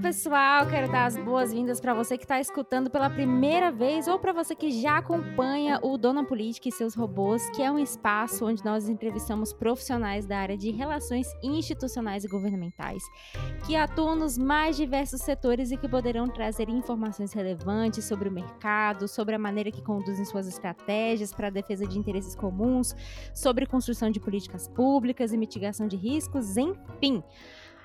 pessoal, quero dar as boas-vindas para você que está escutando pela primeira vez ou para você que já acompanha o Dona Política e seus robôs, que é um espaço onde nós entrevistamos profissionais da área de relações institucionais e governamentais, que atuam nos mais diversos setores e que poderão trazer informações relevantes sobre o mercado, sobre a maneira que conduzem suas estratégias para a defesa de interesses comuns, sobre construção de políticas públicas e mitigação de riscos, enfim.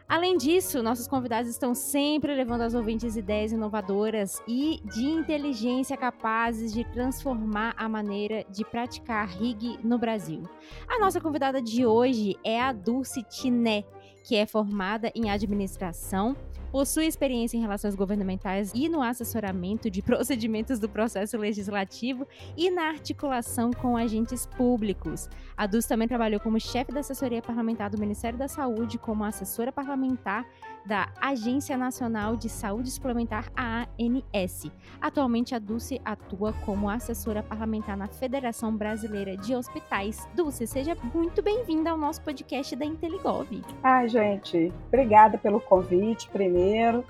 Além disso, nossos convidados estão sempre levando aos ouvintes ideias inovadoras e de inteligência capazes de transformar a maneira de praticar RIG no Brasil. A nossa convidada de hoje é a Dulce Tiné, que é formada em administração possui experiência em relações governamentais e no assessoramento de procedimentos do processo legislativo e na articulação com agentes públicos. A Dus também trabalhou como chefe da assessoria parlamentar do Ministério da Saúde, como assessora parlamentar da Agência Nacional de Saúde Suplementar, ANS. Atualmente, a Dulce atua como assessora parlamentar na Federação Brasileira de Hospitais. Dulce, seja muito bem-vinda ao nosso podcast da Inteligov. Ai, gente, obrigada pelo convite, primeiro.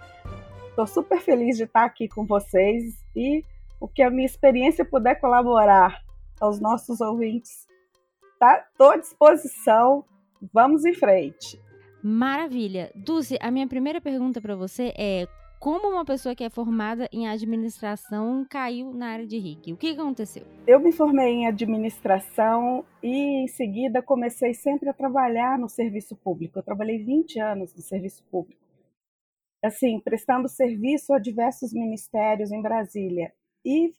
Estou super feliz de estar aqui com vocês e o que a minha experiência puder colaborar aos nossos ouvintes, tá? Estou à disposição. Vamos em frente. Maravilha. Dulce, a minha primeira pergunta para você é como uma pessoa que é formada em administração caiu na área de RIG? O que aconteceu? Eu me formei em administração e em seguida comecei sempre a trabalhar no serviço público. Eu trabalhei 20 anos no serviço público. Assim, prestando serviço a diversos ministérios em Brasília. E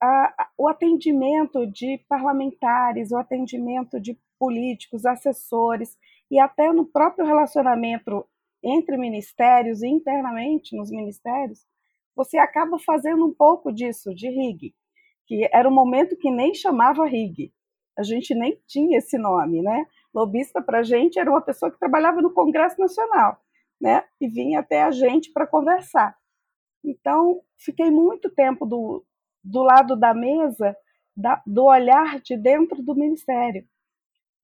a, o atendimento de parlamentares, o atendimento de políticos, assessores, e até no próprio relacionamento entre ministérios e internamente nos ministérios, você acaba fazendo um pouco disso, de RIG, que era um momento que nem chamava RIG, a gente nem tinha esse nome, né? Lobista para a gente era uma pessoa que trabalhava no Congresso Nacional, né? E vinha até a gente para conversar. Então, fiquei muito tempo do, do lado da mesa, da, do olhar de dentro do Ministério.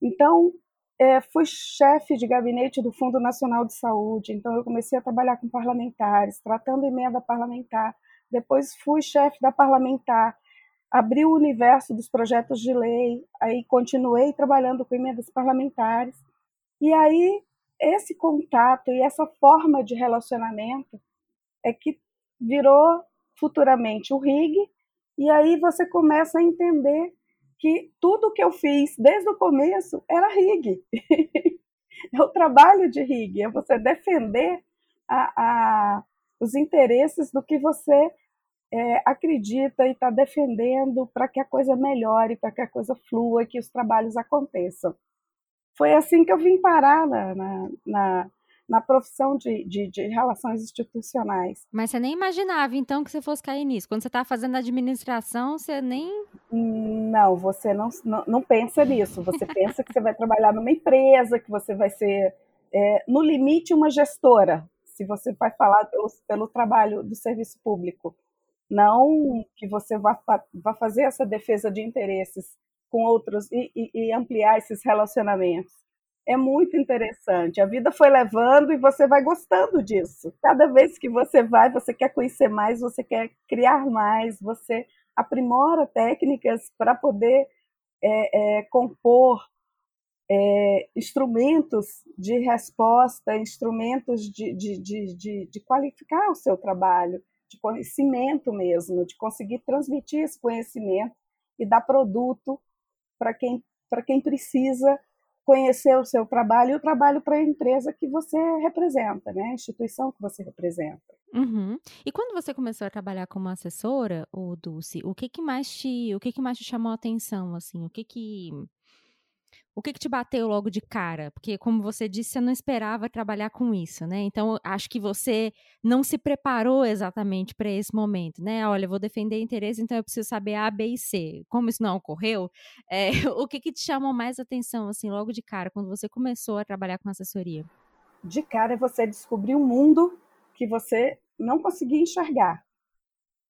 Então, é, fui chefe de gabinete do Fundo Nacional de Saúde, então eu comecei a trabalhar com parlamentares, tratando emenda parlamentar. Depois fui chefe da parlamentar, abri o universo dos projetos de lei, aí continuei trabalhando com emendas parlamentares. E aí esse contato e essa forma de relacionamento é que virou futuramente o RIG, e aí você começa a entender que tudo que eu fiz desde o começo era RIG. é o trabalho de RIG, é você defender a, a, os interesses do que você é, acredita e está defendendo para que a coisa melhore, para que a coisa flua, que os trabalhos aconteçam. Foi assim que eu vim parar na, na, na na profissão de, de, de, relações institucionais. Mas você nem imaginava, então, que você fosse cair nisso. Quando você estava fazendo administração, você nem. Não, você não, não, não pensa nisso. Você pensa que você vai trabalhar numa empresa, que você vai ser, é, no limite, uma gestora, se você vai falar pelo, pelo trabalho do serviço público. Não que você vá, vá fazer essa defesa de interesses com outros e, e, e ampliar esses relacionamentos é muito interessante. A vida foi levando e você vai gostando disso. Cada vez que você vai, você quer conhecer mais, você quer criar mais, você aprimora técnicas para poder é, é, compor é, instrumentos de resposta, instrumentos de, de, de, de, qualificar o seu trabalho, de conhecimento mesmo, de conseguir transmitir esse conhecimento e dar produto para quem, quem precisa conhecer o seu trabalho e o trabalho para a empresa que você representa, né? A instituição que você representa. Uhum. E quando você começou a trabalhar como assessora, o Dulce, o que que mais te, o que que mais te chamou a atenção, assim? O que que o que, que te bateu logo de cara? Porque, como você disse, você não esperava trabalhar com isso, né? Então, acho que você não se preparou exatamente para esse momento, né? Olha, vou defender interesse, então eu preciso saber A, B e C. Como isso não ocorreu, é, o que, que te chamou mais atenção, assim, logo de cara, quando você começou a trabalhar com assessoria? De cara você descobrir um mundo que você não conseguia enxergar.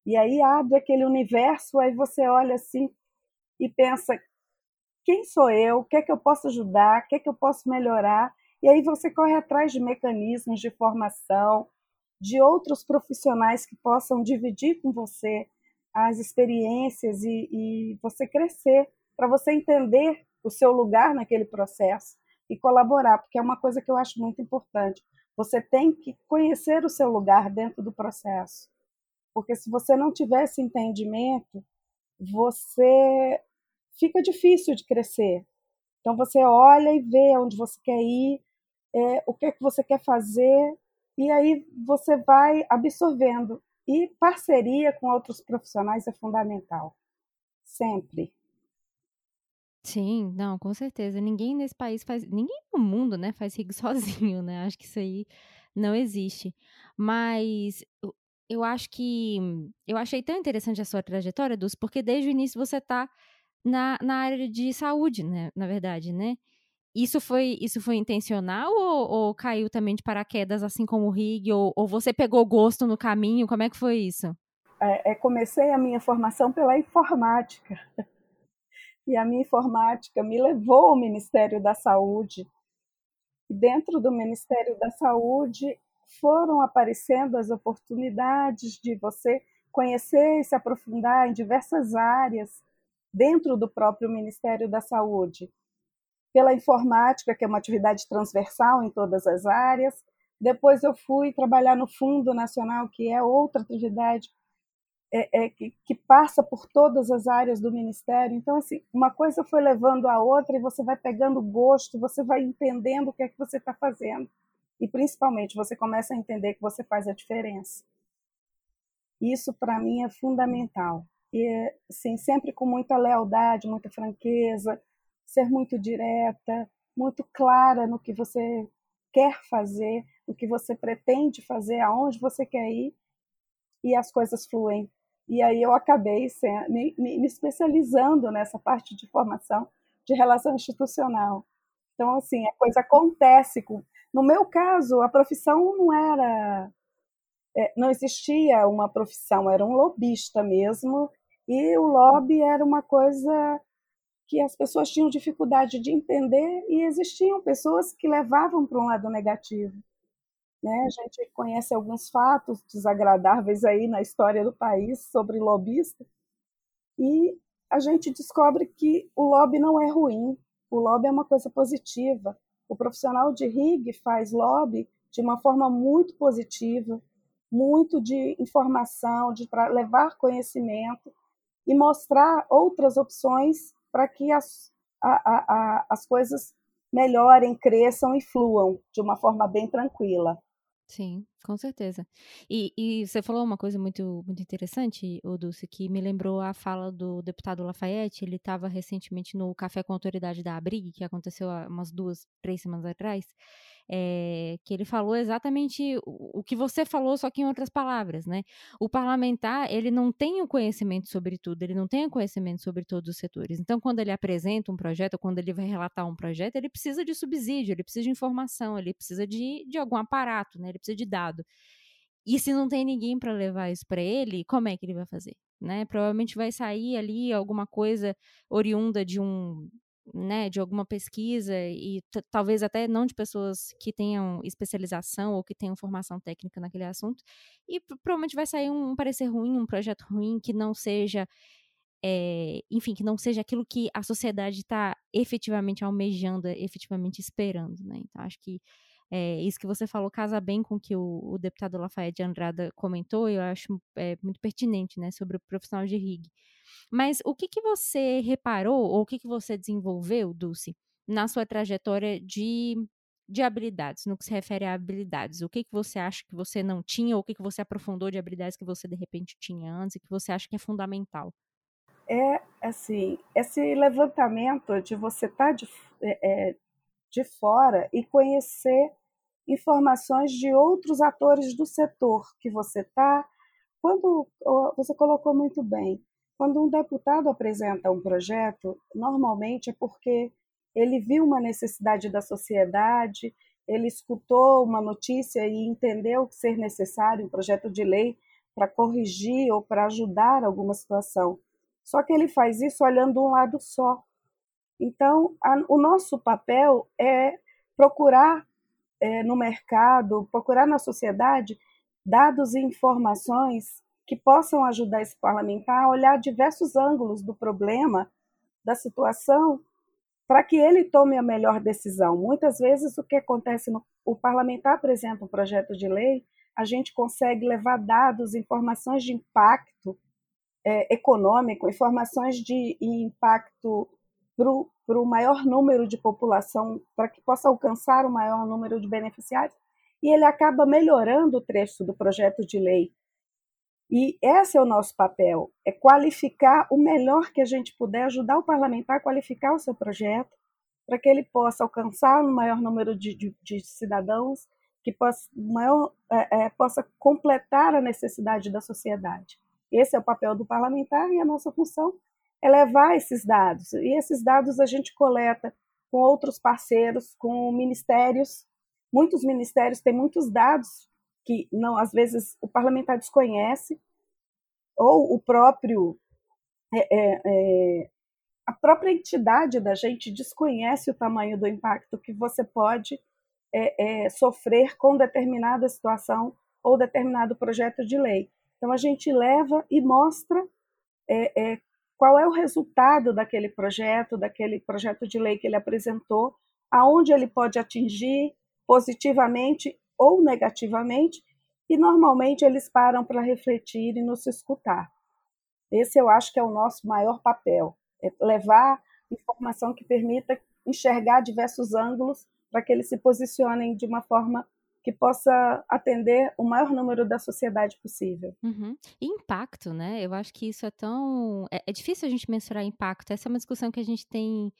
E aí abre aquele universo, aí você olha assim e pensa, quem sou eu, o que é que eu posso ajudar, o que é que eu posso melhorar. E aí você corre atrás de mecanismos de formação, de outros profissionais que possam dividir com você as experiências e, e você crescer, para você entender o seu lugar naquele processo e colaborar, porque é uma coisa que eu acho muito importante. Você tem que conhecer o seu lugar dentro do processo. Porque se você não tiver esse entendimento, você fica difícil de crescer. Então você olha e vê onde você quer ir, é, o que é que você quer fazer, e aí você vai absorvendo. E parceria com outros profissionais é fundamental. Sempre. Sim, não, com certeza. Ninguém nesse país faz, ninguém no mundo, né, faz rig sozinho, né? Acho que isso aí não existe. Mas eu, acho que eu achei tão interessante a sua trajetória, Dulce, porque desde o início você está na, na área de saúde, né, na verdade, né? Isso foi, isso foi intencional ou, ou caiu também de paraquedas, assim como o Rig, ou, ou você pegou gosto no caminho? Como é que foi isso? É, é, comecei a minha formação pela informática e a minha informática me levou ao Ministério da Saúde. E dentro do Ministério da Saúde foram aparecendo as oportunidades de você conhecer e se aprofundar em diversas áreas dentro do próprio Ministério da Saúde. Pela informática, que é uma atividade transversal em todas as áreas. Depois eu fui trabalhar no Fundo Nacional, que é outra atividade é, é, que, que, passa por todas as áreas do ministério. Então, assim, uma coisa foi levando a outra e você vai pegando gosto, você vai entendendo o que é que você está fazendo. E, principalmente, você começa a entender que você faz a diferença. Isso, para mim, é fundamental. E, assim, sempre com muita lealdade, muita franqueza, ser muito direta, muito clara no que você quer fazer, o que você pretende fazer, aonde você quer ir, e as coisas fluem e aí eu acabei me, me, especializando nessa parte de formação de relação institucional. Então, assim, a coisa acontece. Com... No meu caso, a profissão não era. É, não existia uma profissão, era um lobista mesmo, e o lobby era uma coisa que as pessoas tinham dificuldade de entender e existiam pessoas que levavam para um lado negativo. Né? A gente conhece alguns fatos desagradáveis aí na história do país sobre lobista e a gente descobre que o lobby não é ruim, o lobby é uma coisa positiva. O profissional de RIG faz lobby de uma forma muito positiva, muito de informação, de levar conhecimento e mostrar outras opções para que as, a, a, a, as coisas melhorem, cresçam e fluam de uma forma bem tranquila. Sim, com certeza. E, e você falou uma coisa muito, muito interessante, Dulce, que me lembrou a fala do deputado Lafayette. Ele estava recentemente no Café com a Autoridade da Abrig, que aconteceu há umas duas, três semanas atrás é, que ele falou exatamente o, o, que você falou, só que em outras palavras, né? O parlamentar, ele não tem o conhecimento sobre tudo, ele não tem o conhecimento sobre todos os setores. Então, quando ele apresenta um projeto, quando ele vai relatar um projeto, ele precisa de subsídio, ele precisa de informação, ele precisa de, de algum aparato, né? Ele precisa de E se não tem ninguém para levar isso para ele, como é que ele vai fazer? Né? Provavelmente vai sair ali alguma coisa oriunda de um né, de alguma pesquisa e talvez até não de pessoas que tenham especialização ou que tenham formação técnica naquele assunto, e provavelmente vai sair um, um parecer ruim, um projeto ruim que não seja, é, enfim, que não seja aquilo que a sociedade está efetivamente almejando, efetivamente esperando, né? Então acho que é, isso que você falou casa bem com o que o, o deputado Lafayette Andrada comentou, eu acho é, muito pertinente, né, sobre o profissional de RIG. Mas o que, que você reparou, ou o que, que você desenvolveu, Dulce, na sua trajetória de, de habilidades, no que se refere a habilidades? O que, que você acha que você não tinha, ou o que, que você aprofundou de habilidades que você, de repente, tinha antes e que você acha que é fundamental? É, assim, esse levantamento de você estar tá de, é, de fora e conhecer informações de outros atores do setor que você está. Quando você colocou muito bem, quando um deputado apresenta um projeto, normalmente é porque ele viu uma necessidade da sociedade, ele escutou uma notícia e entendeu ser necessário um projeto de lei para corrigir ou para ajudar alguma situação. Só que ele faz isso olhando um lado só. Então, a, o nosso papel é procurar é, no mercado, procurar na sociedade dados e informações que possam ajudar esse parlamentar a olhar diversos ângulos do problema, da situação, para que ele tome a melhor decisão. Muitas vezes o que acontece no o parlamentar apresenta um projeto de lei, a gente consegue levar dados, informações de impacto é, econômico, informações de impacto para o maior número de população, para que possa alcançar o maior número de beneficiários, e ele acaba melhorando o trecho do projeto de lei e esse é o nosso papel, é qualificar o melhor que a gente puder, ajudar o parlamentar a qualificar o seu projeto, para que ele possa alcançar um maior número de, de, de cidadãos, que possa, maior, é, é, possa completar a necessidade da sociedade. Esse é o papel do parlamentar e a nossa função é levar esses dados. E esses dados a gente coleta com outros parceiros, com ministérios. Muitos ministérios têm muitos dados que não às vezes o parlamentar desconhece ou o próprio é, é, é, a própria entidade da gente desconhece o tamanho do impacto que você pode é, é, sofrer com determinada situação ou determinado projeto de lei. Então a gente leva e mostra é, qual é o resultado daquele projeto, daquele projeto de lei que ele apresentou, aonde ele pode atingir positivamente ou negativamente, e normalmente eles param para refletir e nos escutar. Esse eu acho que é o nosso maior papel, é levar informação que permita enxergar diversos ângulos para que eles se posicionem de uma forma que possa atender o maior número da sociedade possível. Uhum. E impacto, né? Eu acho que isso é tão. É, é, difícil a gente mensurar impacto. Essa é uma discussão que a gente tem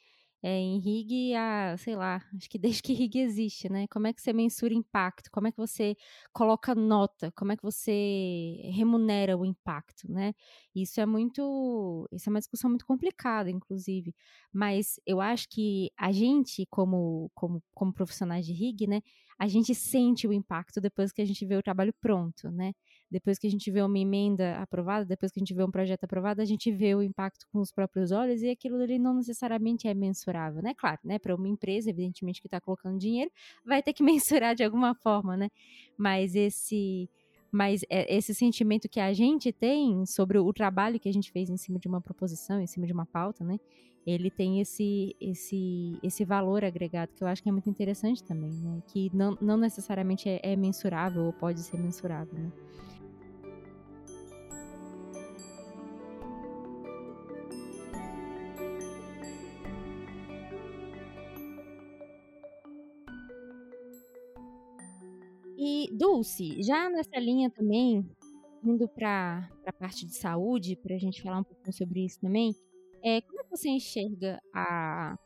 é, em RIG há, sei lá, acho que desde que RIG existe, né? Como é que você mensura impacto? Como é que você coloca nota? Como é que você remunera o impacto, né? Isso é muito, isso é uma discussão muito complicada, inclusive. Mas eu acho que a gente, como, como, como profissionais de RIG, né? A gente sente o impacto depois que a gente vê o trabalho pronto, né? depois que a gente vê uma emenda aprovada, depois que a gente vê um projeto aprovado, a gente vê o impacto com os próprios olhos e aquilo ali não necessariamente é mensurável, né? Claro, né? Para uma empresa, evidentemente, que está colocando dinheiro, vai ter que mensurar de alguma forma, né? Mas esse mas é, esse sentimento que a gente tem sobre o trabalho que a gente fez em cima de uma proposição, em cima de uma pauta, né? Ele tem esse, esse, esse valor agregado que eu acho que é muito interessante também, né? Que não, não necessariamente é, é mensurável ou pode ser mensurável, né? E, Dulce, já nessa linha também, indo para a parte de saúde, para a gente falar um pouquinho sobre isso também, como é que você enxerga a,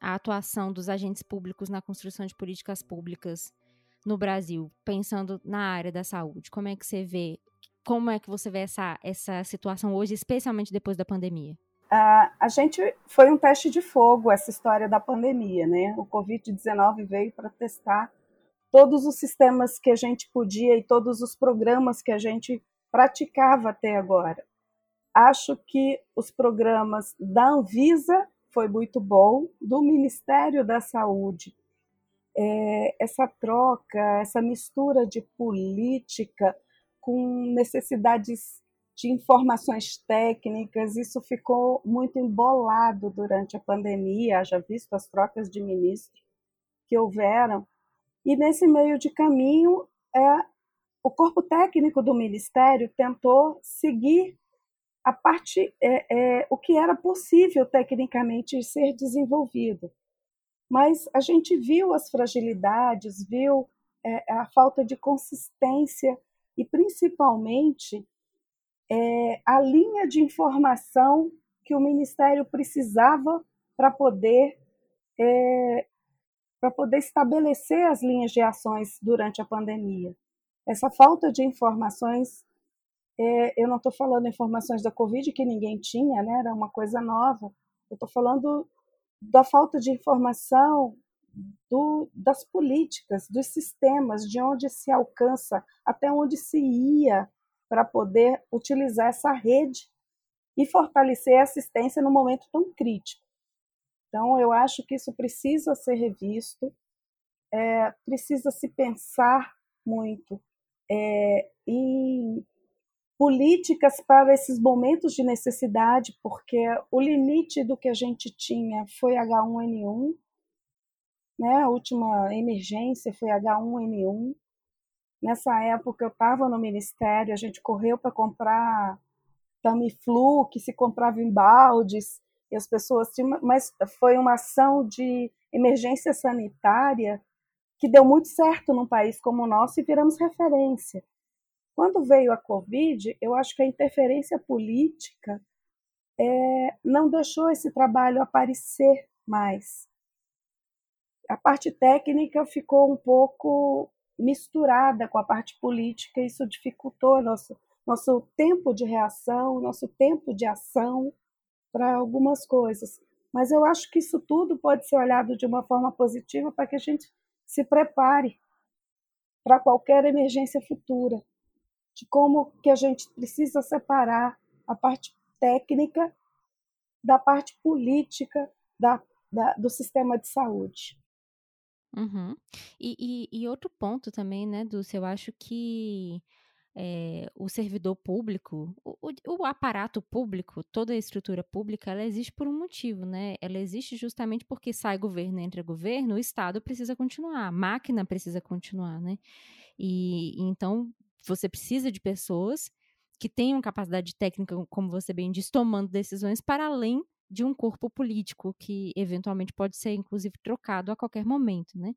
a atuação dos agentes públicos na construção de políticas públicas no Brasil, pensando na área da saúde? Como é que você vê, como é que você vê essa, essa situação hoje, especialmente depois da pandemia? Uh, a gente foi um teste de fogo essa história da pandemia, né? O Covid-19 veio para testar todos os sistemas que a gente podia e todos os programas que a gente praticava até agora. Acho que os programas da Anvisa foi muito bom, do Ministério da Saúde. É, essa troca, essa mistura de política com necessidades de informações técnicas, isso ficou muito embolado durante a pandemia, já visto as trocas de ministros que houveram, e nesse meio de caminho, é, o corpo técnico do Ministério tentou seguir a parte, é, é, o que era possível tecnicamente ser desenvolvido. Mas a gente viu as fragilidades, viu é, a falta de consistência e, principalmente, é, a linha de informação que o Ministério precisava para poder é, para poder estabelecer as linhas de ações durante a pandemia. Essa falta de informações, é, eu não estou falando informações da Covid que ninguém tinha, né, era uma coisa nova, eu estou falando da falta de informação do, das políticas, dos sistemas, de onde se alcança, até onde se ia para poder utilizar essa rede e fortalecer a assistência no momento tão crítico. Então, eu acho que isso precisa ser revisto, é, precisa se pensar muito é, em políticas para esses momentos de necessidade, porque o limite do que a gente tinha foi H1N1, né? a última emergência foi H1N1. Nessa época eu estava no ministério, a gente correu para comprar Tamiflu, que se comprava em baldes, e as pessoas tinham, mas foi uma ação de emergência sanitária que deu muito certo num país como o nosso e viramos referência. Quando veio a Covid, eu acho que a interferência política é, não deixou esse trabalho aparecer mais. A parte técnica ficou um pouco misturada com a parte política, e isso dificultou nosso, nosso tempo de reação, nosso tempo de ação para algumas coisas. Mas eu acho que isso tudo pode ser olhado de uma forma positiva para que a gente se prepare para qualquer emergência futura, de como que a gente precisa separar a parte técnica da parte política da, da do sistema de saúde. Uhum. E, e, e, outro ponto também, né, Dulce, eu acho que é, o servidor público, o, o, aparato público, toda a estrutura pública, ela existe por um motivo, né? Ela existe justamente porque sai governo, entra governo, o Estado precisa continuar, a máquina precisa continuar, né? E então você precisa de pessoas que tenham capacidade técnica, como você bem disse, tomando decisões para além de um corpo político que eventualmente pode ser, inclusive, trocado a qualquer momento, né?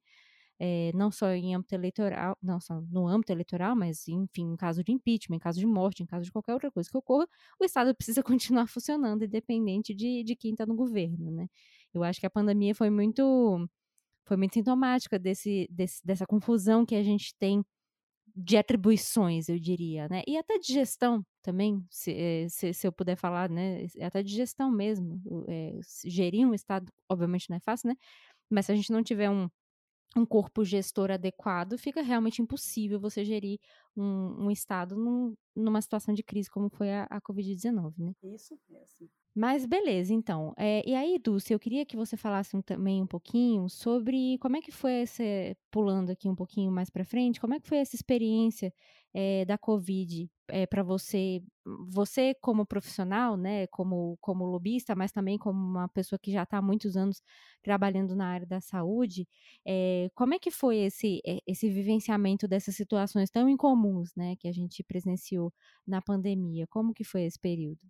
É, não só em âmbito eleitoral, não só no âmbito eleitoral, mas enfim, em caso de impeachment, em caso de morte, em caso de qualquer outra coisa que ocorra, o Estado precisa continuar funcionando, independente de, de quem está no governo, né? Eu acho que a pandemia foi muito foi muito sintomática desse, desse, dessa confusão que a gente tem de atribuições, eu diria, né? E até de gestão também, se, eh, se, se eu puder falar, né? Até de gestão mesmo. É, gerir um Estado, obviamente não é fácil, né? Mas se a gente não tiver um, um corpo gestor adequado, fica realmente impossível você gerir um, um Estado num, numa situação de crise como foi a, a Covid-19, né? Isso mesmo. Mas beleza, então. É, e aí, Dulce, eu queria que você falasse um, também um pouquinho sobre como é que foi esse, pulando aqui um pouquinho mais para frente, como é que foi essa experiência é, da Covid é, para você, você como profissional, né, como, como lobista, mas também como uma pessoa que já está há muitos anos trabalhando na área da saúde, é, como é que foi esse, esse vivenciamento dessas situações tão incomuns, né, que a gente presenciou na pandemia? Como que foi esse período?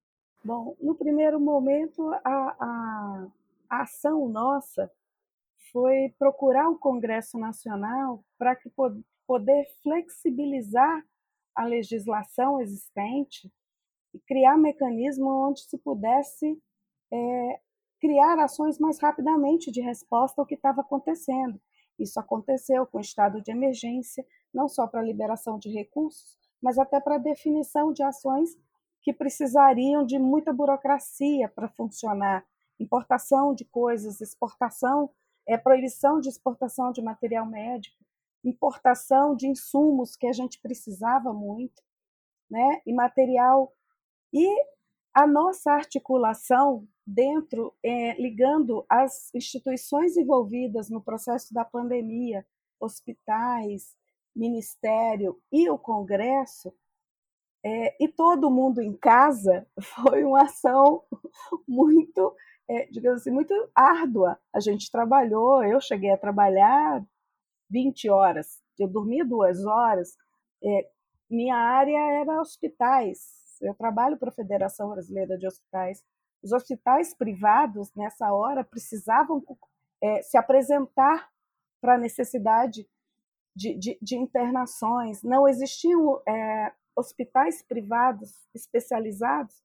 Bom, no primeiro momento, a, a, a ação nossa foi procurar o Congresso Nacional para que poder flexibilizar a legislação existente e criar mecanismo onde se pudesse é, criar ações mais rapidamente de resposta ao que estava acontecendo. Isso aconteceu com o estado de emergência, não só para liberação de recursos, mas até para definição de ações que precisariam de muita burocracia para funcionar. Importação de coisas, exportação, é, proibição de exportação de material médico, importação de insumos que a gente precisava muito, né? E material. E a nossa articulação dentro, é, ligando as instituições envolvidas no processo da pandemia, hospitais, ministério e o Congresso, é, e todo mundo em casa foi uma ação muito, é, digamos assim, muito árdua. A gente trabalhou, eu cheguei a trabalhar 20 horas, eu dormia duas horas. É, minha área era hospitais. Eu trabalho para a Federação Brasileira de Hospitais. Os hospitais privados, nessa hora, precisavam é, se apresentar para a necessidade de, de, de, internações. Não existiam é, hospitais privados especializados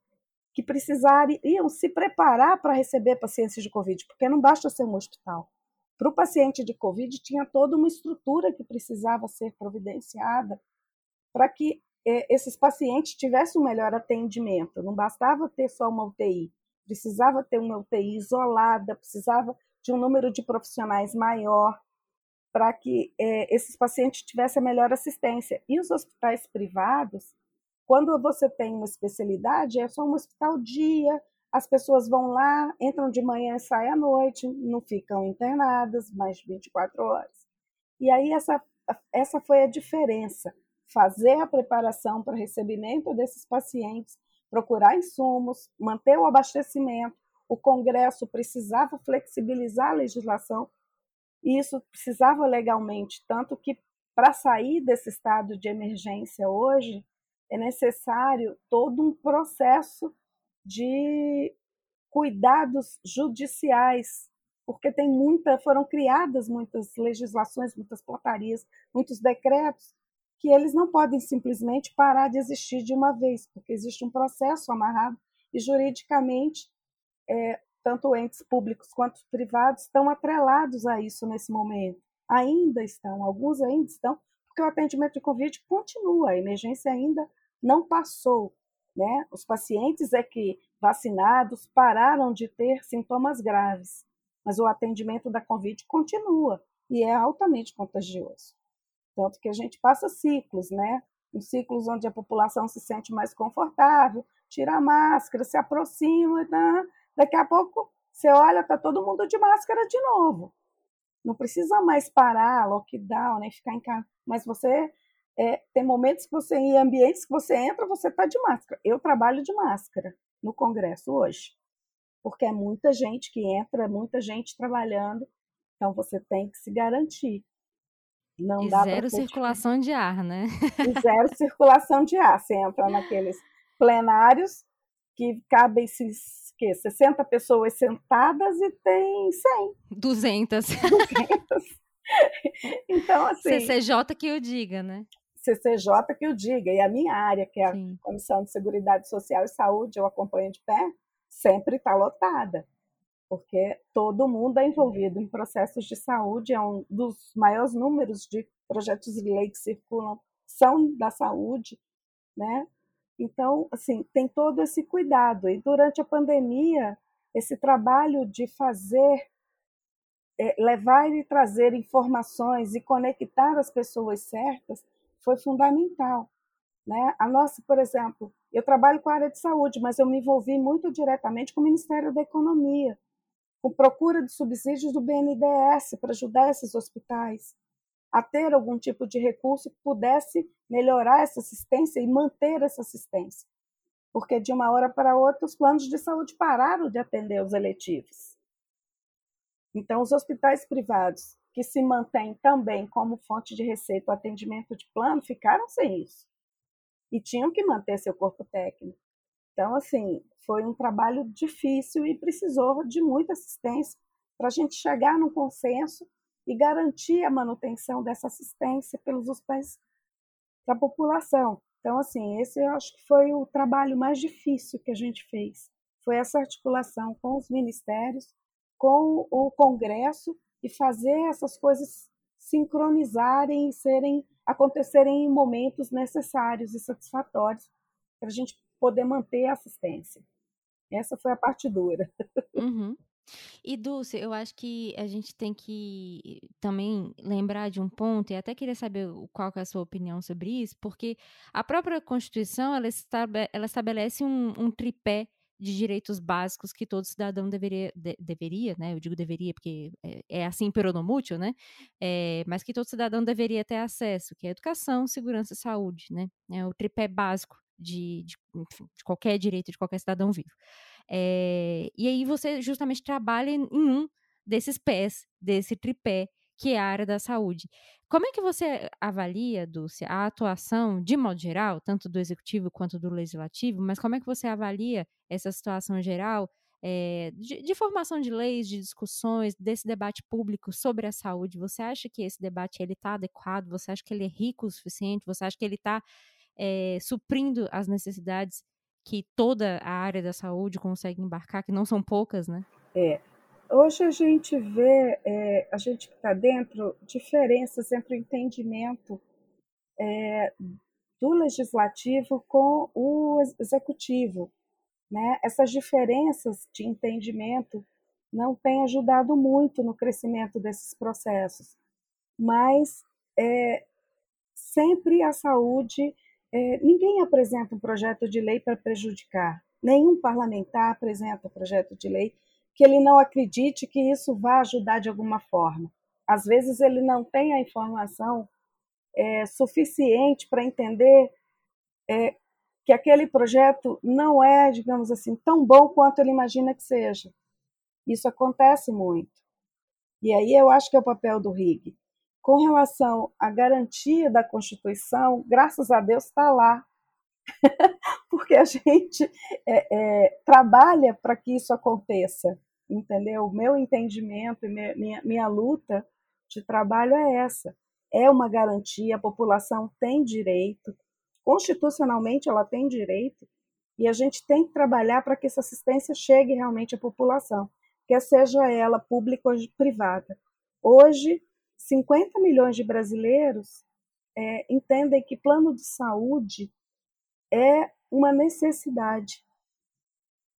que precisariam se preparar para receber pacientes de Covid, porque não basta ser um hospital. Para o paciente de Covid, tinha toda uma estrutura que precisava ser providenciada para que é, esses pacientes tivessem um melhor atendimento. Não bastava ter só uma UTI, precisava ter uma UTI isolada, precisava de um número de profissionais maior para que é, esses pacientes tivessem a melhor assistência. E os hospitais privados, quando você tem uma especialidade, é só um hospital dia, as pessoas vão lá, entram de manhã e saem à noite, não ficam internadas mais de 24 horas. E aí essa, essa foi a diferença. fazer a preparação para recebimento desses pacientes, procurar insumos, manter o abastecimento. O Congresso precisava flexibilizar a legislação, e isso precisava legalmente, tanto que para sair desse estado de emergência hoje, é necessário todo um processo de cuidados judiciais, porque tem muita, foram criadas muitas legislações, muitas portarias, muitos decretos que eles não podem simplesmente parar de existir de uma vez, porque existe um processo amarrado e juridicamente é, tanto entes públicos quanto privados estão atrelados a isso nesse momento. Ainda estão, alguns ainda estão, porque o atendimento de Covid continua, a emergência ainda não passou. Né? Os pacientes é que vacinados pararam de ter sintomas graves, mas o atendimento da Covid continua e é altamente contagioso. Tanto que a gente passa ciclos, né? Uns ciclos onde a população se sente mais confortável, tira a máscara, se aproxima, tá? daqui a pouco você olha, tá todo mundo de máscara de novo. Não precisa mais parar, lockdown, nem ficar em casa. Mas você é, tem momentos que você, em ambientes que você entra, você está de máscara. Eu trabalho de máscara no Congresso hoje, porque é muita gente que entra, muita gente trabalhando, então você tem que se garantir. Não e dá zero circulação de ar, né? E zero circulação de ar. Você entra naqueles plenários que cabem esses que 60 pessoas sentadas e tem 100. 200. 200. então, assim. CCJ que eu diga, né? CCJ que o diga, e a minha área, que é a Sim. Comissão de Seguridade Social e Saúde, eu acompanho de pé, sempre está lotada, porque todo mundo é envolvido em processos de saúde, é um dos maiores números de projetos de lei que circulam são da saúde, né? Então, assim, tem todo esse cuidado. E durante a pandemia, esse trabalho de fazer, é, levar e trazer informações e conectar as pessoas certas foi fundamental. Né? A nossa, por exemplo, eu trabalho com a área de saúde, mas eu me envolvi muito diretamente com o Ministério da Economia, com procura de subsídios do BNDES para ajudar esses hospitais a ter algum tipo de recurso que pudesse melhorar essa assistência e manter essa assistência. Porque de uma hora para outra os planos de saúde pararam de atender os eletivos. Então, os hospitais privados que se mantém também como fonte de receita o atendimento de plano, ficaram sem isso. E tinham que manter seu corpo técnico. Então, assim, foi um trabalho difícil e precisou de muita assistência para a gente chegar num consenso e garantir a manutenção dessa assistência pelos hospitais da população. Então, assim, esse eu acho que foi o trabalho mais difícil que a gente fez. Foi essa articulação com os ministérios, com o Congresso e fazer essas coisas sincronizarem e serem acontecerem em momentos necessários e satisfatórios para a gente poder manter a assistência. Essa foi a parte dura. Uhum. E Dulce, eu acho que a gente tem que também lembrar de um ponto, e até queria saber qual é a sua opinião sobre isso, porque a própria Constituição ela estabelece um, um tripé de direitos básicos que todo cidadão deveria, de, deveria, né? Eu digo deveria porque é, é assim peronomútil, né? É, mas que todo cidadão deveria ter acesso, que é educação, segurança e saúde, né? É o tripé básico de, de, enfim, de qualquer direito de qualquer cidadão vivo. É, e aí você justamente trabalha em um desses pés, desse tripé, que é a área da saúde. Como é que você avalia, Dulce, a atuação, de modo geral, tanto do executivo quanto do legislativo, mas como é que você avalia essa situação geral é, de, de, formação de leis, de discussões, desse debate público sobre a saúde? Você acha que esse debate ele está adequado? Você acha que ele é rico o suficiente? Você acha que ele está é, suprindo as necessidades que toda a área da saúde consegue embarcar, que não são poucas, né? É, Hoje a gente vê, é, a gente que está dentro, diferenças entre o entendimento é, do legislativo com o executivo. Né? Essas diferenças de entendimento não têm ajudado muito no crescimento desses processos, mas é, sempre a saúde, é, ninguém apresenta um projeto de lei para prejudicar, nenhum parlamentar apresenta um projeto de lei que ele não acredite que isso vai ajudar de alguma forma. Às vezes ele não tem a informação é, suficiente para entender é, que aquele projeto não é, digamos assim, tão bom quanto ele imagina que seja. Isso acontece muito. E aí eu acho que é o papel do RIG. Com relação à garantia da Constituição, graças a Deus está lá. Porque a gente é, é, trabalha para que isso aconteça, entendeu? O meu entendimento e minha, minha, minha luta de trabalho é essa. É uma garantia, a população tem direito, constitucionalmente ela tem direito, e a gente tem que trabalhar para que essa assistência chegue realmente à população quer seja ela pública ou privada. Hoje, 50 milhões de brasileiros é, entendem que plano de saúde é uma necessidade.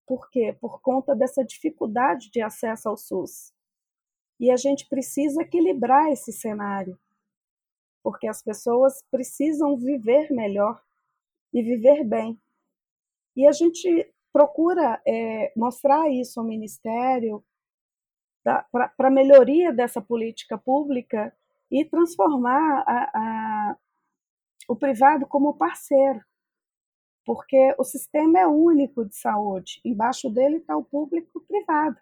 Por quê? Por conta dessa dificuldade de acesso ao SUS. E a gente precisa equilibrar esse cenário, porque as pessoas precisam viver melhor e viver bem. E a gente procura é, mostrar isso ao Ministério para a melhoria dessa política pública e transformar a, a, o privado como parceiro, porque o sistema é único de saúde, embaixo dele está o público privado.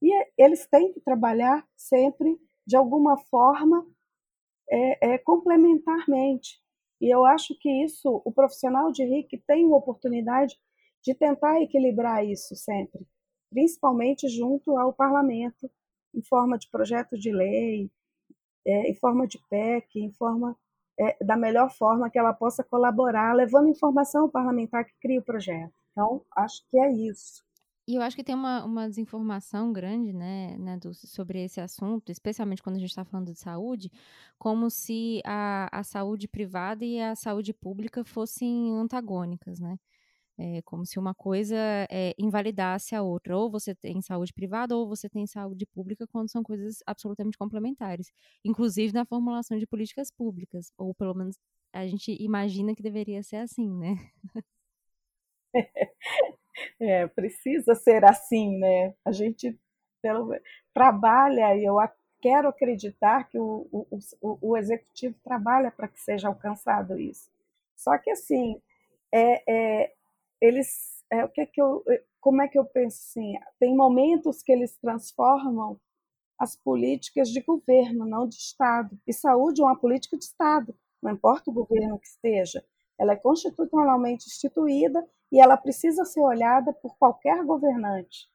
E eles têm que trabalhar sempre, de alguma forma, é, é, complementarmente. E eu acho que isso, o profissional de RIC tem uma oportunidade de tentar equilibrar isso sempre, principalmente junto ao parlamento, em forma de projeto de lei, é, em forma de PEC, em forma é, da melhor forma que ela possa colaborar, levando informação ao parlamentar que cria o projeto. Então, acho que é isso. E eu acho que tem uma, uma desinformação grande, né, né do, sobre esse assunto, especialmente quando a gente está falando de saúde, como se a, a saúde privada e a saúde pública fossem antagônicas, né? É como se uma coisa é, invalidasse a outra. Ou você tem saúde privada ou você tem saúde pública, quando são coisas absolutamente complementares. Inclusive na formulação de políticas públicas. Ou pelo menos a gente imagina que deveria ser assim, né? É, precisa ser assim, né? A gente pelo, trabalha e eu quero acreditar que o, o, o, o executivo trabalha para que seja alcançado isso. Só que assim, é, é, eles, é, o que é que eu, como é que eu penso assim? Tem momentos que eles transformam as políticas de governo, não de Estado. E saúde é uma política de Estado, não importa o governo que esteja. Ela é constitucionalmente instituída e ela precisa ser olhada por qualquer governante,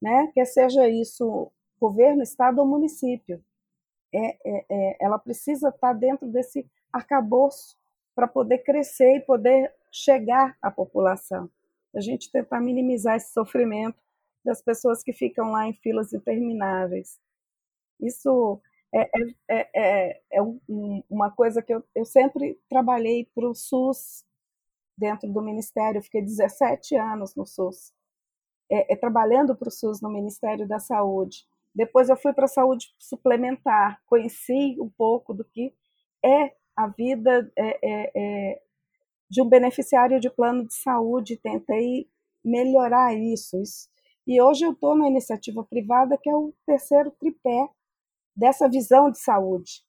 né? quer seja isso governo, Estado ou município. É, é, é, ela precisa estar dentro desse arcabouço para poder crescer e poder chegar à população. A gente tentar minimizar esse sofrimento das pessoas que ficam lá em filas intermináveis. Isso é, é, é, é, é um, uma coisa que eu, eu sempre trabalhei para o SUS dentro do Ministério, eu fiquei 17 anos no SUS, é, é trabalhando para o SUS no Ministério da Saúde. Depois eu fui para a saúde suplementar, conheci um pouco do que é a vida é, é, de um beneficiário de plano de saúde, tentei melhorar isso. E hoje eu estou na iniciativa privada, que é o terceiro tripé dessa visão de saúde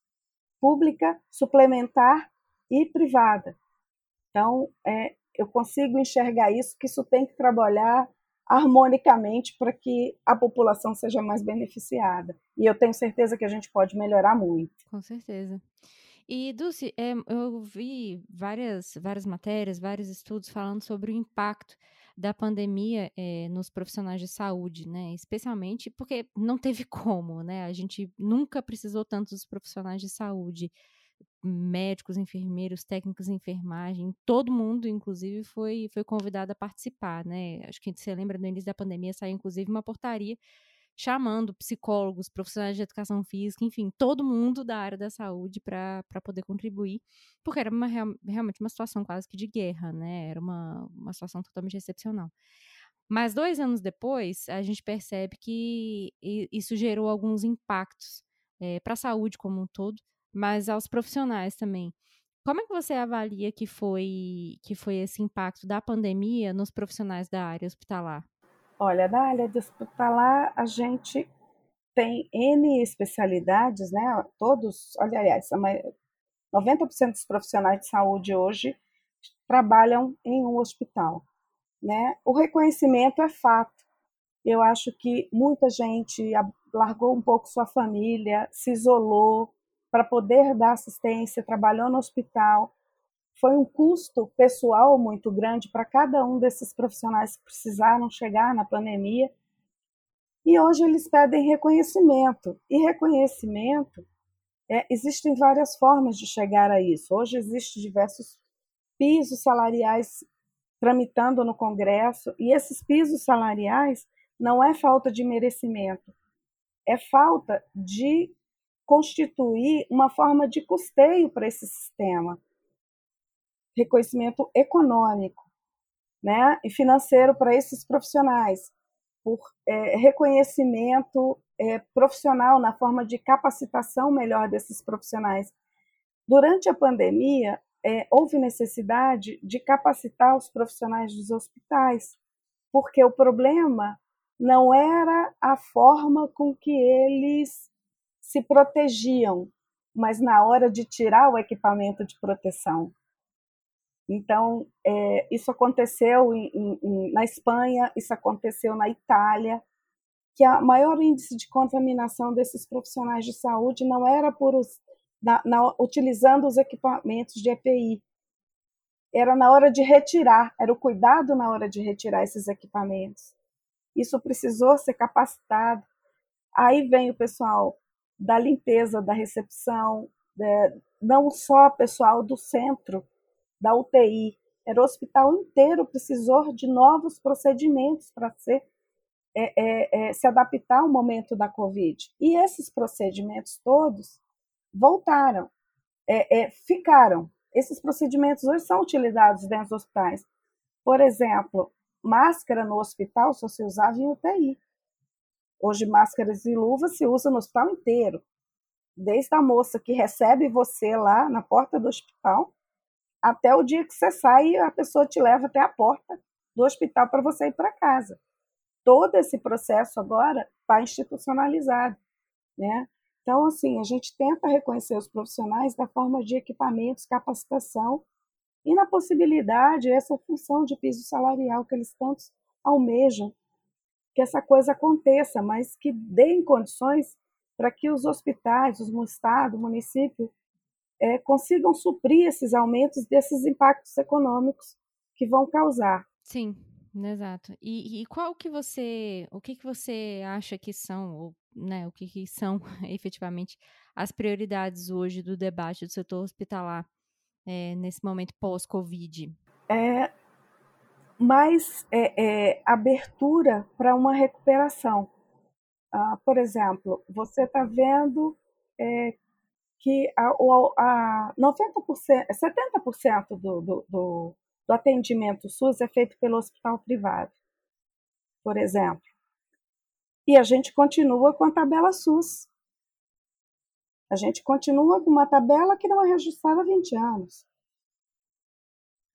pública, suplementar e privada. Então, é, eu consigo enxergar isso, que isso tem que trabalhar harmonicamente para que a população seja mais beneficiada. E eu tenho certeza que a gente pode melhorar muito. Com certeza. E, Dulce, é, eu vi várias, várias matérias, vários estudos falando sobre o impacto da pandemia é, nos profissionais de saúde, né? Especialmente porque não teve como, né? A gente nunca precisou tanto dos profissionais de saúde, médicos, enfermeiros, técnicos de enfermagem, todo mundo, inclusive, foi, foi convidado a participar, né? Acho que você lembra no início da pandemia saiu, inclusive, uma portaria chamando psicólogos, profissionais de educação física, enfim, todo mundo da área da saúde para poder contribuir, porque era uma, realmente uma situação quase que de guerra, né? Era uma, uma situação totalmente excepcional. Mas dois anos depois, a gente percebe que isso gerou alguns impactos é, para a saúde como um todo, mas aos profissionais também. Como é que você avalia que foi, que foi esse impacto da pandemia nos profissionais da área hospitalar? Olha, na área de hospitalar, a gente tem N especialidades, né? Todos, aliás, 90% dos profissionais de saúde hoje trabalham em um hospital. Né? O reconhecimento é fato. Eu acho que muita gente largou um pouco sua família, se isolou para poder dar assistência, trabalhou no hospital. Foi um custo pessoal muito grande para cada um desses profissionais que precisaram chegar na pandemia. E hoje eles pedem reconhecimento. E reconhecimento, é, existem várias formas de chegar a isso. Hoje existem diversos pisos salariais tramitando no Congresso, e esses pisos salariais não é falta de merecimento, é falta de constituir uma forma de custeio para esse sistema. Reconhecimento econômico né, e financeiro para esses profissionais, por é, reconhecimento é, profissional na forma de capacitação melhor desses profissionais. Durante a pandemia, é, houve necessidade de capacitar os profissionais dos hospitais, porque o problema não era a forma com que eles se protegiam, mas na hora de tirar o equipamento de proteção. Então, é, isso aconteceu em, em, na Espanha, isso aconteceu na Itália, que a maior índice de contaminação desses profissionais de saúde não era por os na, na, utilizando os equipamentos de EPI. Era na hora de retirar, era o cuidado na hora de retirar esses equipamentos. Isso precisou ser capacitado. Aí vem o pessoal da limpeza, da recepção, é, não só o pessoal do centro, da UTI, era o hospital inteiro precisou de novos procedimentos para é, é, é, se adaptar ao momento da Covid. E esses procedimentos todos voltaram, é, é, ficaram. Esses procedimentos hoje são utilizados dentro dos hospitais. Por exemplo, máscara no hospital só se usava em UTI. Hoje, máscaras e luvas se usam no hospital inteiro. Desde a moça que recebe você lá na porta do hospital, até o dia que você sai a pessoa te leva até a porta do hospital para você ir para casa. Todo esse processo agora está institucionalizado, né? Então, assim, a gente tenta reconhecer os profissionais da forma de equipamentos, capacitação e na possibilidade, essa função de piso salarial que eles tantos almejam, que essa coisa aconteça, mas que deem condições para que os hospitais, o Estado, o município, é, consigam suprir esses aumentos desses impactos econômicos que vão causar. Sim, exato. E, e qual que você, o que que você acha que são, né, o que, que são efetivamente as prioridades hoje do debate do setor hospitalar é, nesse momento pós-Covid? É mais é, é, abertura para uma recuperação. Ah, por exemplo, você está vendo é, que a, a 90%, 70% do, do, do, do atendimento SUS é feito pelo hospital privado, por exemplo. E a gente continua com a tabela SUS. A gente continua com uma tabela que não é registrada há 20 anos.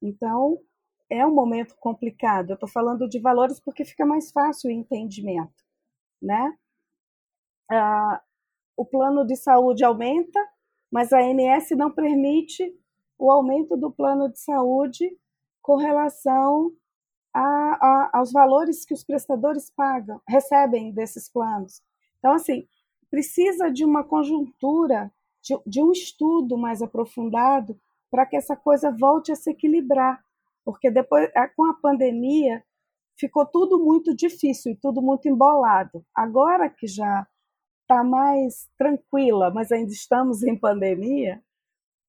Então, é um momento complicado. Eu estou falando de valores porque fica mais fácil o entendimento. Né? Ah, o plano de saúde aumenta, mas a ANS não permite o aumento do plano de saúde com relação a, a, aos valores que os prestadores pagam, recebem desses planos. Então, assim, precisa de uma conjuntura, de, de um estudo mais aprofundado para que essa coisa volte a se equilibrar, porque depois, com a pandemia, ficou tudo muito difícil e tudo muito embolado. Agora que já está mais tranquila, mas ainda estamos em pandemia,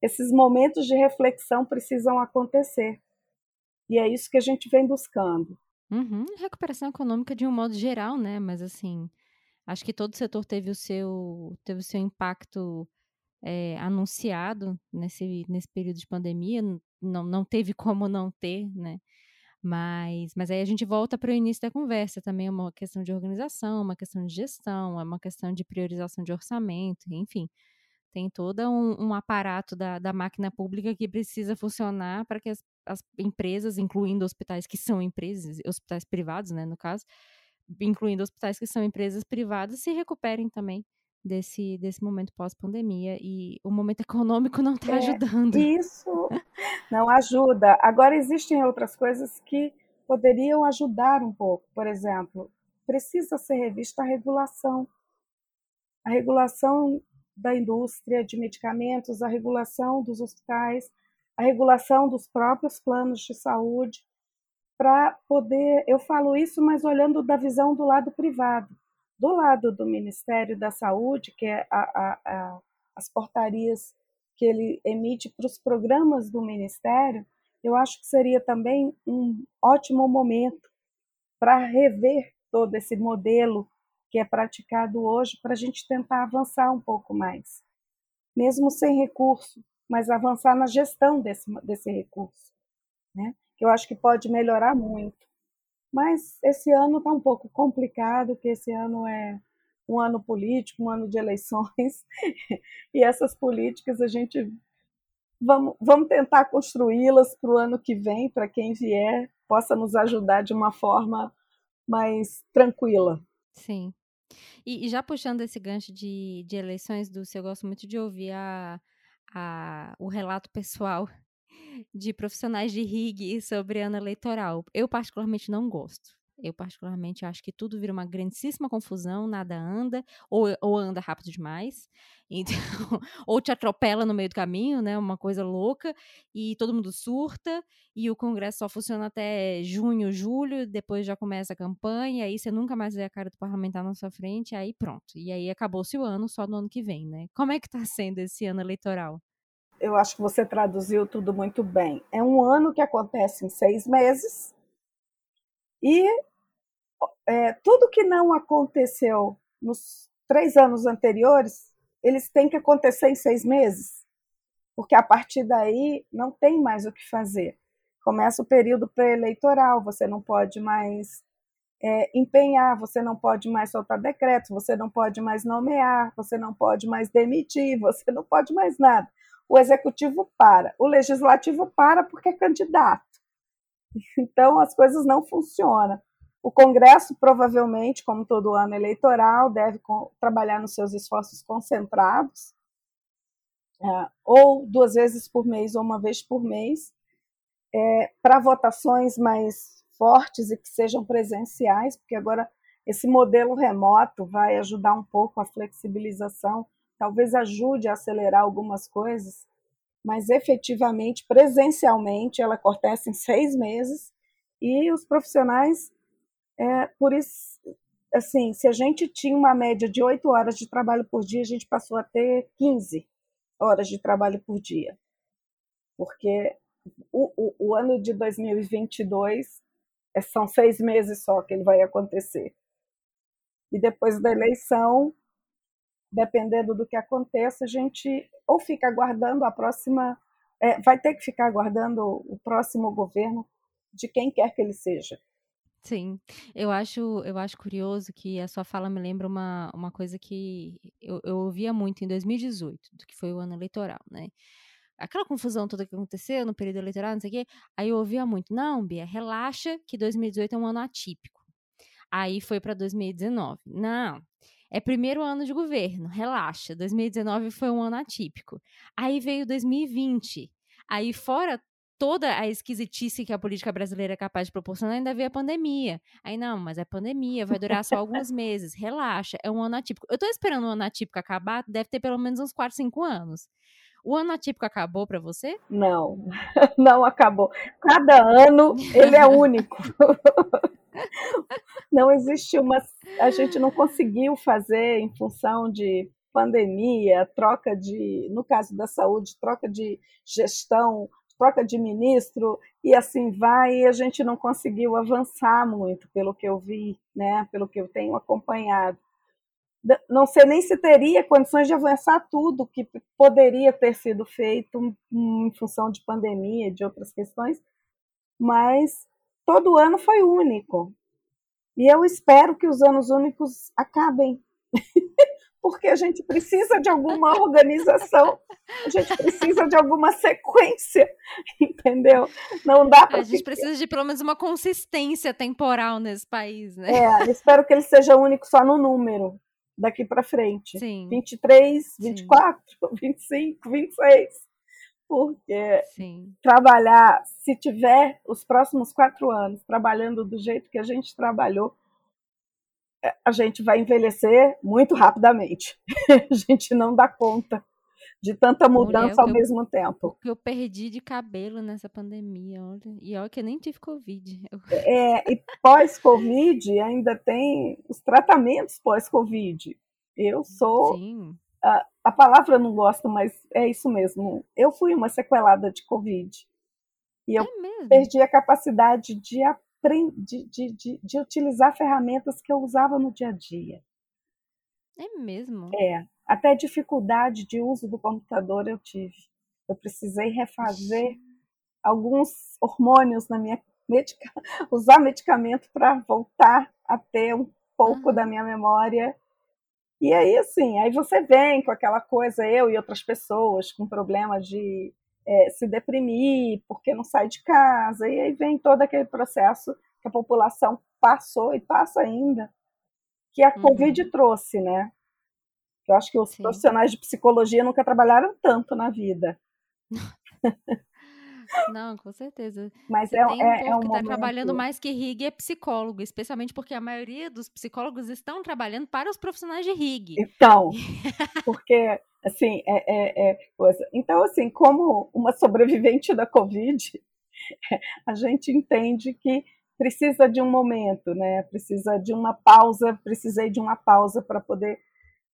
esses momentos de reflexão precisam acontecer. E é isso que a gente vem buscando. Uhum. Recuperação econômica de um modo geral, né? Mas assim, acho que todo setor teve o seu, teve o seu impacto é, anunciado nesse, nesse período de pandemia. Não, não teve como não ter, né? Mas, mas aí a gente volta para o início da conversa também, é uma questão de organização, uma questão de gestão, é uma questão de priorização de orçamento, enfim. Tem todo um, um aparato da, da máquina pública que precisa funcionar para que as as empresas, incluindo hospitais que são empresas, hospitais privados, né, no caso, incluindo hospitais que são empresas privadas, se recuperem também desse, desse momento pós-pandemia e o momento econômico não está é, ajudando. Isso não ajuda. Agora, existem outras coisas que poderiam ajudar um pouco. Por exemplo, precisa ser revista a regulação. A regulação da indústria de medicamentos, a regulação dos hospitais, a regulação dos próprios planos de saúde, para poder. Eu falo isso, mas olhando da visão do lado privado. Do lado do Ministério da Saúde, que é a, a, a, as portarias que ele emite para os programas do Ministério, eu acho que seria também um ótimo momento para rever todo esse modelo que é praticado hoje, para a gente tentar avançar um pouco mais, mesmo sem recurso, mas avançar na gestão desse, desse recurso, né? que eu acho que pode melhorar muito. Mas esse ano está um pouco complicado, que esse ano é um ano político, um ano de eleições, e essas políticas a gente vamos, vamos tentar construí-las para o ano que vem, para quem vier possa nos ajudar de uma forma mais tranquila. Sim. E, e já puxando esse gancho de, de eleições, do eu gosto muito de ouvir a, a, o relato pessoal de profissionais de RIG sobre ano eleitoral. Eu, particularmente, não gosto. Eu, particularmente, acho que tudo vira uma grandíssima confusão, nada anda, ou, ou anda rápido demais, então, ou te atropela no meio do caminho, né? Uma coisa louca, e todo mundo surta, e o Congresso só funciona até junho, julho, depois já começa a campanha, aí você nunca mais vê a cara do parlamentar na sua frente, aí pronto. E aí acabou-se o ano, só no ano que vem, né? Como é que tá sendo esse ano eleitoral? Eu acho que você traduziu tudo muito bem. É um ano que acontece em seis meses, e é, tudo que não aconteceu nos três anos anteriores, eles têm que acontecer em seis meses, porque a partir daí não tem mais o que fazer. Começa o período pré-eleitoral, você não pode mais é, empenhar, você não pode mais soltar decretos, você não pode mais nomear, você não pode mais demitir, você não pode mais nada. O executivo para, o legislativo para porque é candidato. Então as coisas não funcionam. O Congresso, provavelmente, como todo ano eleitoral, deve trabalhar nos seus esforços concentrados, é, ou duas vezes por mês ou uma vez por mês, é, para votações mais fortes e que sejam presenciais, porque agora esse modelo remoto vai ajudar um pouco a flexibilização, talvez ajude a acelerar algumas coisas, mas efetivamente, presencialmente, ela acontece em seis meses e os profissionais é, por isso, assim, se a gente tinha uma média de oito horas de trabalho por dia, a gente passou a ter 15 horas de trabalho por dia. Porque o, o, o ano de 2022 é, são seis meses só que ele vai acontecer. E depois da eleição, dependendo do que aconteça, a gente ou fica aguardando a próxima, é, vai ter que ficar aguardando o próximo governo de quem quer que ele seja. Sim, eu acho, eu acho curioso que a sua fala me lembra uma, uma coisa que eu, eu ouvia muito em 2018, do que foi o ano eleitoral, né? Aquela confusão toda que aconteceu no período eleitoral, não sei o quê, aí eu ouvia muito, não, Bia, relaxa que 2018 é um ano atípico. Aí foi para 2019. Não, é primeiro ano de governo, relaxa. 2019 foi um ano atípico. Aí veio 2020. Aí, fora toda a esquisitice que a política brasileira é capaz de proporcionar, ainda veio a pandemia. Aí, não, mas é pandemia, vai durar só alguns meses, relaxa, é um ano atípico. Eu tô esperando o ano atípico acabar, deve ter pelo menos uns 4, 5 anos. O ano atípico acabou para você? Não, não acabou. Cada ano ele é único. não existe uma. A gente não conseguiu fazer em função de pandemia, troca de, no caso da saúde, troca de gestão troca de ministro e assim vai, e a gente não conseguiu avançar muito, pelo que eu vi, né, pelo que eu tenho acompanhado. Não sei nem se teria condições de avançar tudo que poderia ter sido feito em função de pandemia, de outras questões, mas todo ano foi único. E eu espero que os anos únicos acabem. porque a gente precisa de alguma organização, a gente precisa de alguma sequência, entendeu? Não dá para. A gente ficar... precisa de pelo menos uma consistência temporal nesse país, né? É, espero que ele seja único só no número, daqui para frente. Sim. 23, 24, Sim. 25, 26. Porque Sim. trabalhar, se tiver os próximos quatro anos trabalhando do jeito que a gente trabalhou, é, a gente vai envelhecer muito rapidamente. a gente não dá conta de tanta mudança ao mesmo tempo. O que eu perdi de cabelo nessa pandemia, olha. E olha que eu nem tive Covid. É, e pós-Covid ainda tem os tratamentos pós-Covid. Eu sou. Sim. A, a palavra eu não gosto, mas é isso mesmo. Eu fui uma sequelada de Covid. E eu é perdi a capacidade de, de, de, de, de utilizar ferramentas que eu usava no dia a dia. É mesmo? É. Até dificuldade de uso do computador eu tive. Eu precisei refazer alguns hormônios na minha medica... usar medicamento para voltar a ter um pouco da minha memória. E aí, assim, aí você vem com aquela coisa, eu e outras pessoas, com problema de é, se deprimir porque não sai de casa, e aí vem todo aquele processo que a população passou e passa ainda, que a uhum. Covid trouxe, né? Eu acho que os Sim. profissionais de psicologia nunca trabalharam tanto na vida. Não, com certeza. Mas Você é, tem um é, é um que está trabalhando mais que RIG é psicólogo, especialmente porque a maioria dos psicólogos estão trabalhando para os profissionais de RIG. Então, porque assim é, é, é coisa. Então, assim, como uma sobrevivente da Covid, a gente entende que precisa de um momento, né? Precisa de uma pausa. Precisei de uma pausa para poder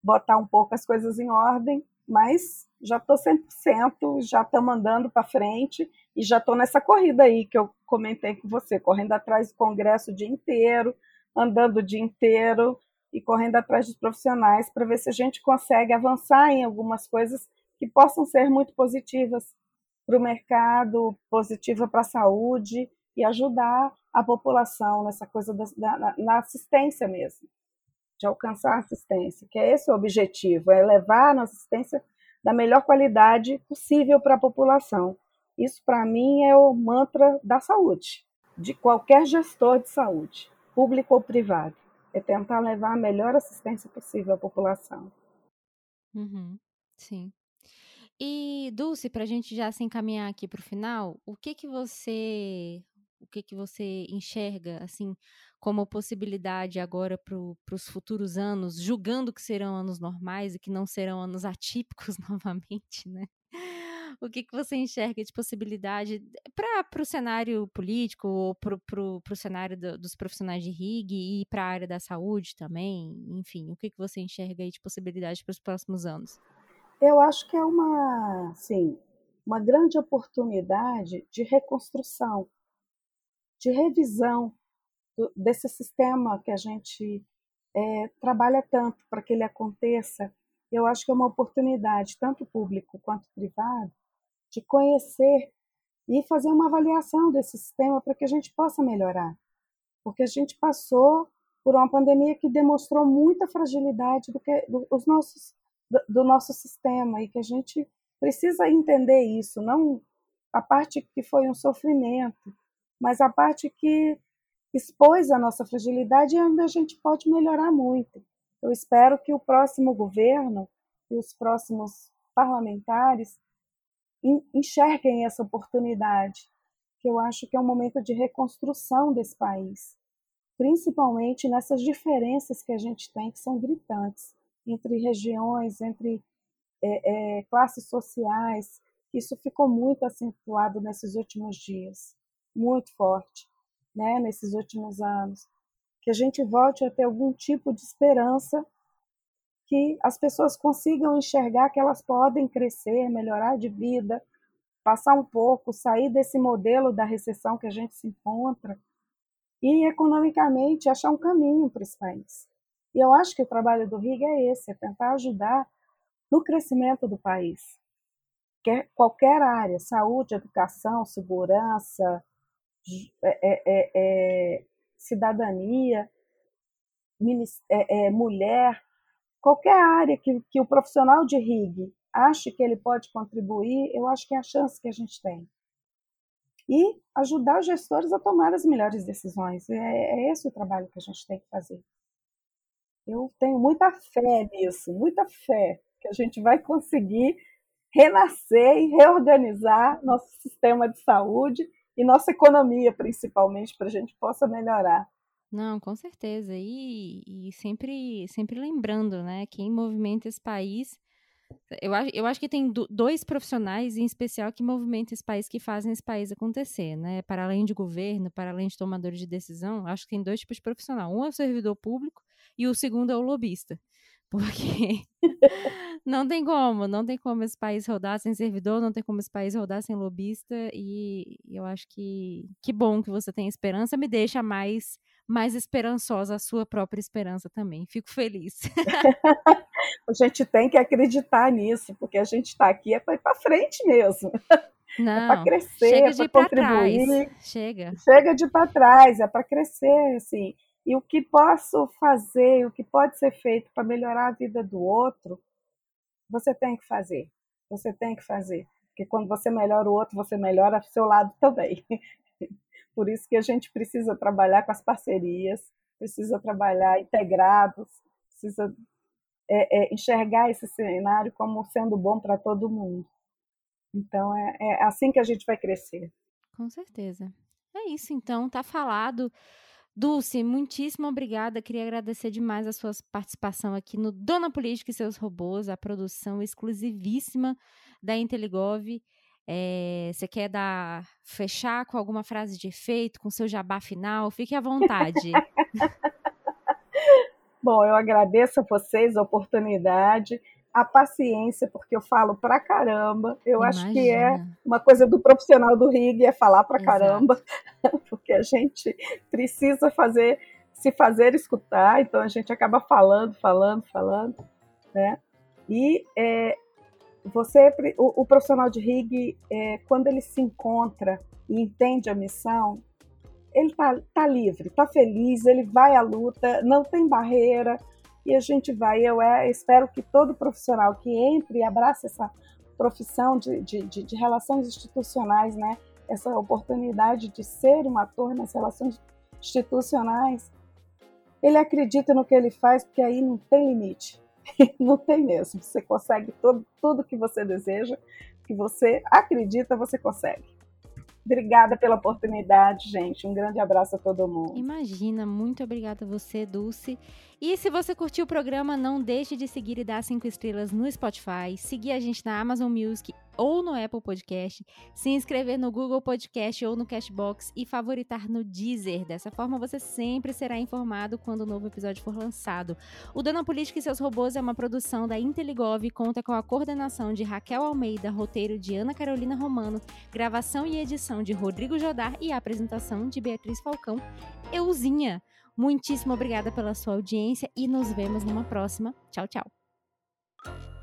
botar um pouco as coisas em ordem, mas já estou 100%, já estamos andando para frente e já estou nessa corrida aí que eu comentei com você, correndo atrás do congresso o dia inteiro, andando o dia inteiro e correndo atrás dos profissionais para ver se a gente consegue avançar em algumas coisas que possam ser muito positivas para o mercado, positiva para a saúde e ajudar a população nessa coisa da, na assistência mesmo de alcançar a assistência, que é esse o objetivo, é levar a assistência da melhor qualidade possível para a população. Isso, para mim, é o mantra da saúde, de qualquer gestor de saúde, público ou privado. É tentar levar a melhor assistência possível à população. Uhum, sim. E, Dulce, para a gente já se encaminhar aqui para o final, o que que você o que que você enxerga assim como possibilidade agora para os futuros anos, julgando que serão anos normais e que não serão anos atípicos novamente, né? O que, que você enxerga de possibilidade para o cenário político ou para o cenário do, dos profissionais de RIG e para a área da saúde também? Enfim, o que, que você enxerga de possibilidade para os próximos anos? Eu acho que é uma, sim, uma grande oportunidade de reconstrução de revisão do, desse sistema que a gente é, trabalha tanto para que ele aconteça, eu acho que é uma oportunidade, tanto público quanto privado, de conhecer e fazer uma avaliação desse sistema para que a gente possa melhorar. Porque a gente passou por uma pandemia que demonstrou muita fragilidade do, que, do, dos nossos, do, do nosso sistema e que a gente precisa entender isso, não a parte que foi um sofrimento, mas a parte que expôs a nossa fragilidade é onde a gente pode melhorar muito. Eu espero que o próximo governo e os próximos parlamentares enxerguem essa oportunidade, que eu acho que é um momento de reconstrução desse país, principalmente nessas diferenças que a gente tem, que são gritantes, entre regiões, entre é, é, classes sociais. Isso ficou muito acentuado nesses últimos dias muito forte né, nesses últimos anos. Que a gente volte a ter algum tipo de esperança que as pessoas consigam enxergar que elas podem crescer, melhorar de vida, passar um pouco, sair desse modelo da recessão que a gente se encontra e economicamente achar um caminho para esse país. E eu acho que o trabalho do RIG é esse, é tentar ajudar no crescimento do país. Qualquer área, saúde, educação, segurança, é, é, é, é, cidadania, é, mulher, qualquer área que, que o profissional de RIG ache que ele pode contribuir, eu acho que é a chance que a gente tem. E ajudar os gestores a tomar as melhores decisões. É, é esse o trabalho que a gente tem que fazer. Eu tenho muita fé nisso, muita fé que a gente vai conseguir renascer e reorganizar nosso sistema de saúde e nossa economia, principalmente, para a gente possa melhorar. Não, com certeza. E, e sempre, sempre lembrando, né? Quem movimenta esse país. Eu, eu acho que tem dois profissionais em especial que movimentam esse país, que fazem esse país acontecer, né? Para além de governo, para além de tomadores de decisão, acho que tem dois tipos de profissional. Um é o servidor público e o segundo é o lobista. Porque não tem como, não tem como esse país rodar sem servidor, não tem como esse país rodar sem lobista, e eu acho que que bom que você tem esperança, me deixa mais mais esperançosa a sua própria esperança também. Fico feliz. a gente tem que acreditar nisso, porque a gente está aqui é para ir para frente mesmo. Não, é para crescer, chega é para contribuir. Trás. Chega. Chega de para trás, é para crescer, assim. E o que posso fazer, o que pode ser feito para melhorar a vida do outro, você tem que fazer. Você tem que fazer. Porque quando você melhora o outro, você melhora o seu lado também. Por isso que a gente precisa trabalhar com as parcerias, precisa trabalhar integrados, precisa é, é, enxergar esse cenário como sendo bom para todo mundo. Então é, é assim que a gente vai crescer. Com certeza. É isso, então, tá falado. Dulce, muitíssimo obrigada. Queria agradecer demais a sua participação aqui no Dona Política e seus robôs, a produção exclusivíssima da Inteligov. É, você quer dar fechar com alguma frase de efeito, com seu jabá final? Fique à vontade. Bom, eu agradeço a vocês a oportunidade a paciência, porque eu falo pra caramba. Eu Imagina. acho que é uma coisa do profissional do RIG, é falar pra Exato. caramba, porque a gente precisa fazer, se fazer escutar, então a gente acaba falando, falando, falando, né? E é, você, o, o, profissional de RIG, é, quando ele se encontra e entende a missão, ele tá, tá livre, tá feliz, ele vai à luta, não tem barreira, e a gente vai. Eu é, espero que todo profissional que entre e abrace essa profissão de, de, de, de relações institucionais, né, essa oportunidade de ser um ator nas relações institucionais, ele acredita no que ele faz, porque aí não tem limite. não tem mesmo. Você consegue todo, tudo que você deseja, que você acredita, você consegue. Obrigada pela oportunidade, gente. Um grande abraço a todo mundo. Imagina, muito obrigada a você, Dulce. E se você curtiu o programa, não deixe de seguir e dar cinco estrelas no Spotify, seguir a gente na Amazon Music ou no Apple Podcast, se inscrever no Google Podcast ou no Cashbox e favoritar no Deezer. Dessa forma, você sempre será informado quando o novo episódio for lançado. O Dona Política e seus robôs é uma produção da Inteligov e conta com a coordenação de Raquel Almeida, roteiro de Ana Carolina Romano, gravação e edição de Rodrigo Jodar e apresentação de Beatriz Falcão. Euzinha. Muitíssimo obrigada pela sua audiência e nos vemos numa próxima. Tchau, tchau.